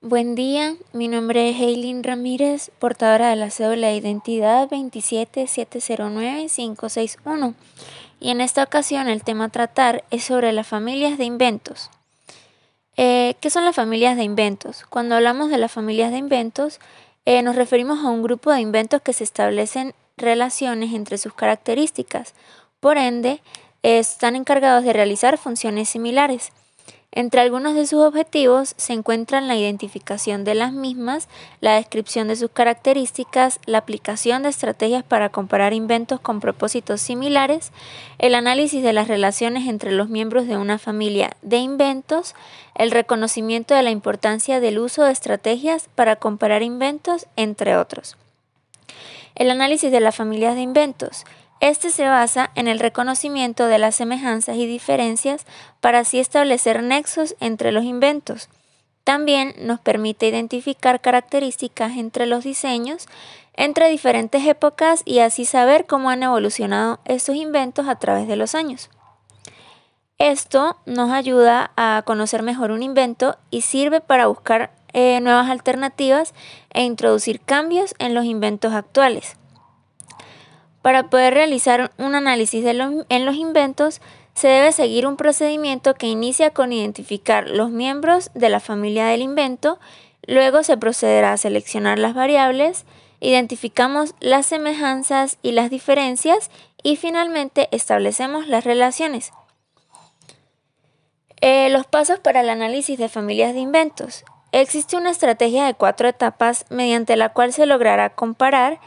Buen día, mi nombre es Eileen Ramírez, portadora de la cédula de identidad 27709-561 y en esta ocasión el tema a tratar es sobre las familias de inventos. Eh, ¿Qué son las familias de inventos? Cuando hablamos de las familias de inventos eh, nos referimos a un grupo de inventos que se establecen relaciones entre sus características, por ende están encargados de realizar funciones similares. Entre algunos de sus objetivos se encuentran la identificación de las mismas, la descripción de sus características, la aplicación de estrategias para comparar inventos con propósitos similares, el análisis de las relaciones entre los miembros de una familia de inventos, el reconocimiento de la importancia del uso de estrategias para comparar inventos, entre otros. El análisis de las familias de inventos este se basa en el reconocimiento de las semejanzas y diferencias para así establecer nexos entre los inventos. También nos permite identificar características entre los diseños entre diferentes épocas y así saber cómo han evolucionado estos inventos a través de los años. Esto nos ayuda a conocer mejor un invento y sirve para buscar eh, nuevas alternativas e introducir cambios en los inventos actuales. Para poder realizar un análisis en los inventos, se debe seguir un procedimiento que inicia con identificar los miembros de la familia del invento, luego se procederá a seleccionar las variables, identificamos las semejanzas y las diferencias y finalmente establecemos las relaciones. Eh, los pasos para el análisis de familias de inventos. Existe una estrategia de cuatro etapas mediante la cual se logrará comparar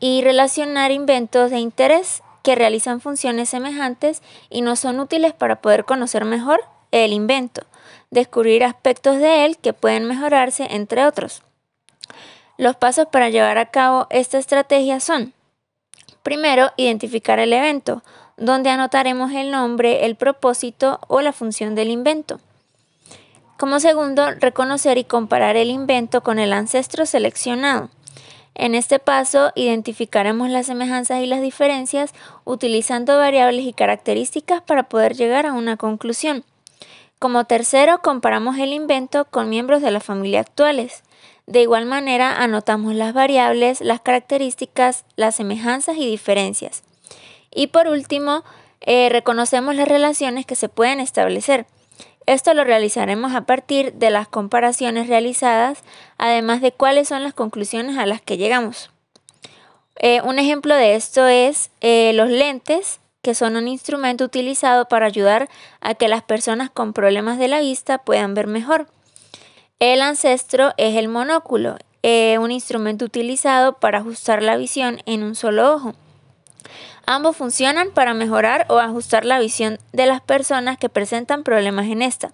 y relacionar inventos de interés que realizan funciones semejantes y no son útiles para poder conocer mejor el invento, descubrir aspectos de él que pueden mejorarse, entre otros. Los pasos para llevar a cabo esta estrategia son, primero, identificar el evento, donde anotaremos el nombre, el propósito o la función del invento. Como segundo, reconocer y comparar el invento con el ancestro seleccionado. En este paso identificaremos las semejanzas y las diferencias utilizando variables y características para poder llegar a una conclusión. Como tercero, comparamos el invento con miembros de la familia actuales. De igual manera, anotamos las variables, las características, las semejanzas y diferencias. Y por último, eh, reconocemos las relaciones que se pueden establecer. Esto lo realizaremos a partir de las comparaciones realizadas, además de cuáles son las conclusiones a las que llegamos. Eh, un ejemplo de esto es eh, los lentes, que son un instrumento utilizado para ayudar a que las personas con problemas de la vista puedan ver mejor. El ancestro es el monóculo, eh, un instrumento utilizado para ajustar la visión en un solo ojo. Ambos funcionan para mejorar o ajustar la visión de las personas que presentan problemas en esta.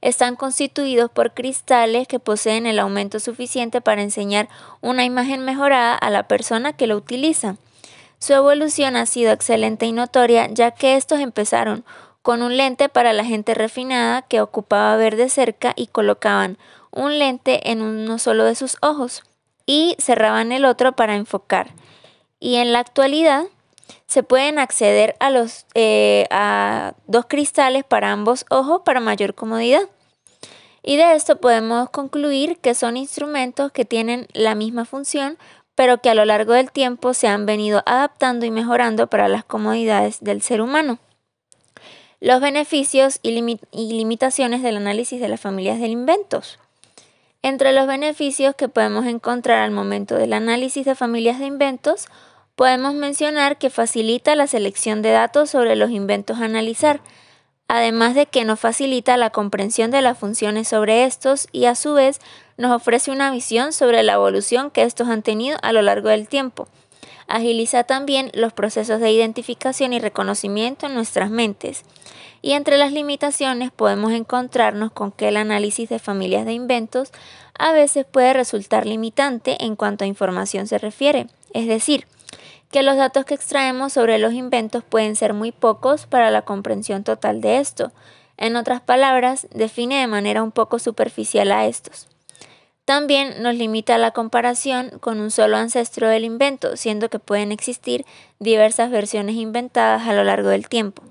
Están constituidos por cristales que poseen el aumento suficiente para enseñar una imagen mejorada a la persona que lo utiliza. Su evolución ha sido excelente y notoria ya que estos empezaron con un lente para la gente refinada que ocupaba ver de cerca y colocaban un lente en uno solo de sus ojos y cerraban el otro para enfocar. Y en la actualidad se pueden acceder a, los, eh, a dos cristales para ambos ojos para mayor comodidad. Y de esto podemos concluir que son instrumentos que tienen la misma función, pero que a lo largo del tiempo se han venido adaptando y mejorando para las comodidades del ser humano. Los beneficios y, y limitaciones del análisis de las familias de inventos. Entre los beneficios que podemos encontrar al momento del análisis de familias de inventos, Podemos mencionar que facilita la selección de datos sobre los inventos a analizar, además de que nos facilita la comprensión de las funciones sobre estos y a su vez nos ofrece una visión sobre la evolución que estos han tenido a lo largo del tiempo. Agiliza también los procesos de identificación y reconocimiento en nuestras mentes. Y entre las limitaciones podemos encontrarnos con que el análisis de familias de inventos a veces puede resultar limitante en cuanto a información se refiere, es decir, que los datos que extraemos sobre los inventos pueden ser muy pocos para la comprensión total de esto. En otras palabras, define de manera un poco superficial a estos. También nos limita la comparación con un solo ancestro del invento, siendo que pueden existir diversas versiones inventadas a lo largo del tiempo.